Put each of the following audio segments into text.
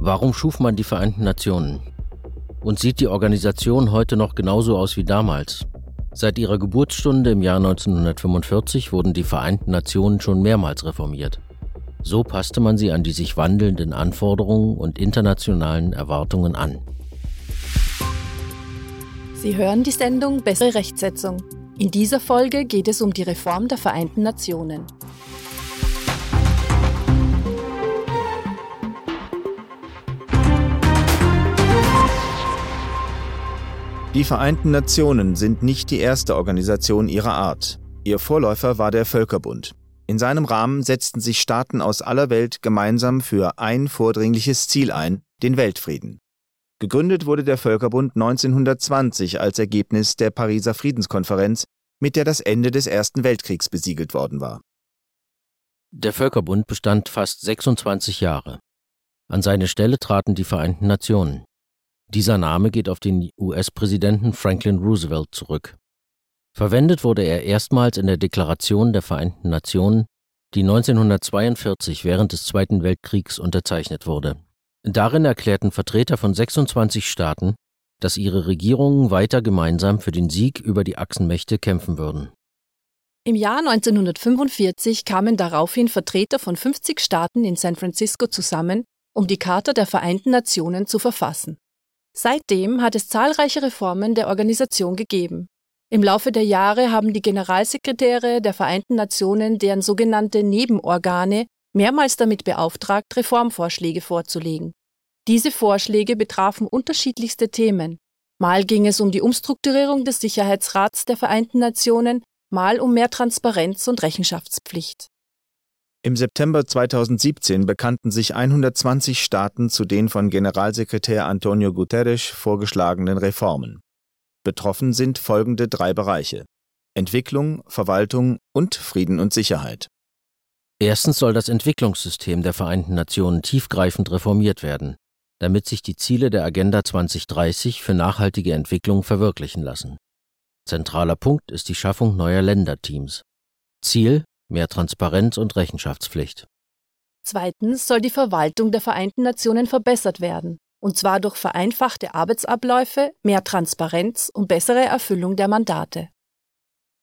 Warum schuf man die Vereinten Nationen? Und sieht die Organisation heute noch genauso aus wie damals? Seit ihrer Geburtsstunde im Jahr 1945 wurden die Vereinten Nationen schon mehrmals reformiert. So passte man sie an die sich wandelnden Anforderungen und internationalen Erwartungen an. Sie hören die Sendung Bessere Rechtsetzung. In dieser Folge geht es um die Reform der Vereinten Nationen. Die Vereinten Nationen sind nicht die erste Organisation ihrer Art. Ihr Vorläufer war der Völkerbund. In seinem Rahmen setzten sich Staaten aus aller Welt gemeinsam für ein vordringliches Ziel ein, den Weltfrieden. Gegründet wurde der Völkerbund 1920 als Ergebnis der Pariser Friedenskonferenz, mit der das Ende des Ersten Weltkriegs besiegelt worden war. Der Völkerbund bestand fast 26 Jahre. An seine Stelle traten die Vereinten Nationen. Dieser Name geht auf den US-Präsidenten Franklin Roosevelt zurück. Verwendet wurde er erstmals in der Deklaration der Vereinten Nationen, die 1942 während des Zweiten Weltkriegs unterzeichnet wurde. Darin erklärten Vertreter von 26 Staaten, dass ihre Regierungen weiter gemeinsam für den Sieg über die Achsenmächte kämpfen würden. Im Jahr 1945 kamen daraufhin Vertreter von 50 Staaten in San Francisco zusammen, um die Charta der Vereinten Nationen zu verfassen. Seitdem hat es zahlreiche Reformen der Organisation gegeben. Im Laufe der Jahre haben die Generalsekretäre der Vereinten Nationen deren sogenannte Nebenorgane mehrmals damit beauftragt, Reformvorschläge vorzulegen. Diese Vorschläge betrafen unterschiedlichste Themen. Mal ging es um die Umstrukturierung des Sicherheitsrats der Vereinten Nationen, mal um mehr Transparenz und Rechenschaftspflicht. Im September 2017 bekannten sich 120 Staaten zu den von Generalsekretär Antonio Guterres vorgeschlagenen Reformen. Betroffen sind folgende drei Bereiche Entwicklung, Verwaltung und Frieden und Sicherheit. Erstens soll das Entwicklungssystem der Vereinten Nationen tiefgreifend reformiert werden, damit sich die Ziele der Agenda 2030 für nachhaltige Entwicklung verwirklichen lassen. Zentraler Punkt ist die Schaffung neuer Länderteams. Ziel mehr Transparenz und Rechenschaftspflicht. Zweitens soll die Verwaltung der Vereinten Nationen verbessert werden, und zwar durch vereinfachte Arbeitsabläufe, mehr Transparenz und bessere Erfüllung der Mandate.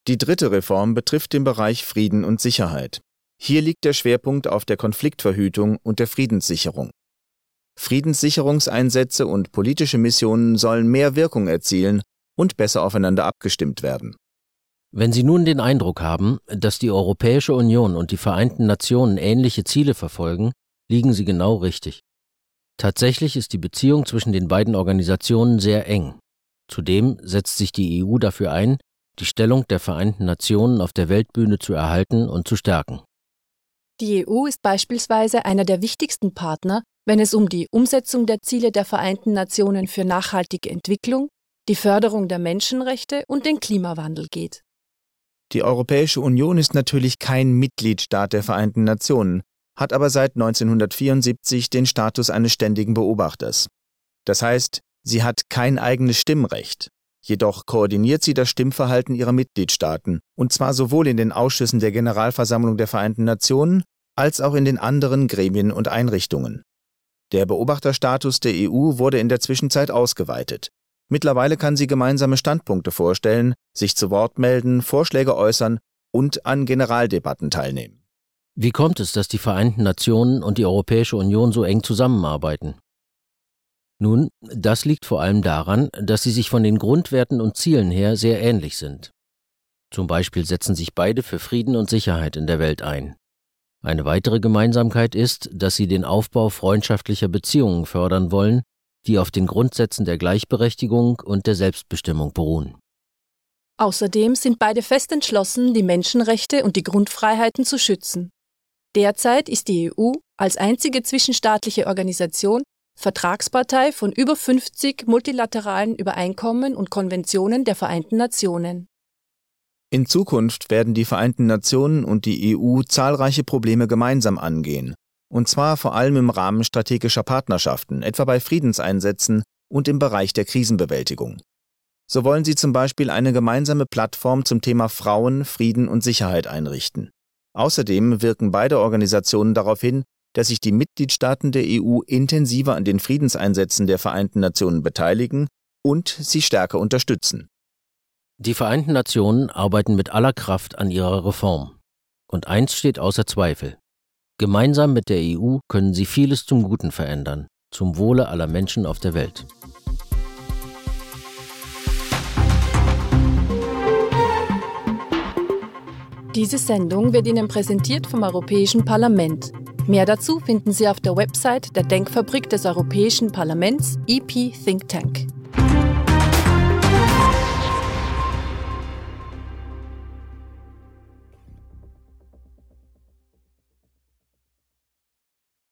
Die dritte Reform betrifft den Bereich Frieden und Sicherheit. Hier liegt der Schwerpunkt auf der Konfliktverhütung und der Friedenssicherung. Friedenssicherungseinsätze und politische Missionen sollen mehr Wirkung erzielen und besser aufeinander abgestimmt werden. Wenn Sie nun den Eindruck haben, dass die Europäische Union und die Vereinten Nationen ähnliche Ziele verfolgen, liegen Sie genau richtig. Tatsächlich ist die Beziehung zwischen den beiden Organisationen sehr eng. Zudem setzt sich die EU dafür ein, die Stellung der Vereinten Nationen auf der Weltbühne zu erhalten und zu stärken. Die EU ist beispielsweise einer der wichtigsten Partner, wenn es um die Umsetzung der Ziele der Vereinten Nationen für nachhaltige Entwicklung, die Förderung der Menschenrechte und den Klimawandel geht. Die Europäische Union ist natürlich kein Mitgliedstaat der Vereinten Nationen, hat aber seit 1974 den Status eines ständigen Beobachters. Das heißt, sie hat kein eigenes Stimmrecht. Jedoch koordiniert sie das Stimmverhalten ihrer Mitgliedstaaten, und zwar sowohl in den Ausschüssen der Generalversammlung der Vereinten Nationen als auch in den anderen Gremien und Einrichtungen. Der Beobachterstatus der EU wurde in der Zwischenzeit ausgeweitet. Mittlerweile kann sie gemeinsame Standpunkte vorstellen, sich zu Wort melden, Vorschläge äußern und an Generaldebatten teilnehmen. Wie kommt es, dass die Vereinten Nationen und die Europäische Union so eng zusammenarbeiten? Nun, das liegt vor allem daran, dass sie sich von den Grundwerten und Zielen her sehr ähnlich sind. Zum Beispiel setzen sich beide für Frieden und Sicherheit in der Welt ein. Eine weitere Gemeinsamkeit ist, dass sie den Aufbau freundschaftlicher Beziehungen fördern wollen die auf den Grundsätzen der Gleichberechtigung und der Selbstbestimmung beruhen. Außerdem sind beide fest entschlossen, die Menschenrechte und die Grundfreiheiten zu schützen. Derzeit ist die EU als einzige zwischenstaatliche Organisation Vertragspartei von über 50 multilateralen Übereinkommen und Konventionen der Vereinten Nationen. In Zukunft werden die Vereinten Nationen und die EU zahlreiche Probleme gemeinsam angehen, und zwar vor allem im Rahmen strategischer Partnerschaften, etwa bei Friedenseinsätzen und im Bereich der Krisenbewältigung. So wollen sie zum Beispiel eine gemeinsame Plattform zum Thema Frauen, Frieden und Sicherheit einrichten. Außerdem wirken beide Organisationen darauf hin, dass sich die Mitgliedstaaten der EU intensiver an den Friedenseinsätzen der Vereinten Nationen beteiligen und sie stärker unterstützen. Die Vereinten Nationen arbeiten mit aller Kraft an ihrer Reform. Und eins steht außer Zweifel. Gemeinsam mit der EU können sie vieles zum Guten verändern, zum Wohle aller Menschen auf der Welt. Diese Sendung wird Ihnen präsentiert vom Europäischen Parlament. Mehr dazu finden Sie auf der Website der Denkfabrik des Europäischen Parlaments EP Think Tank.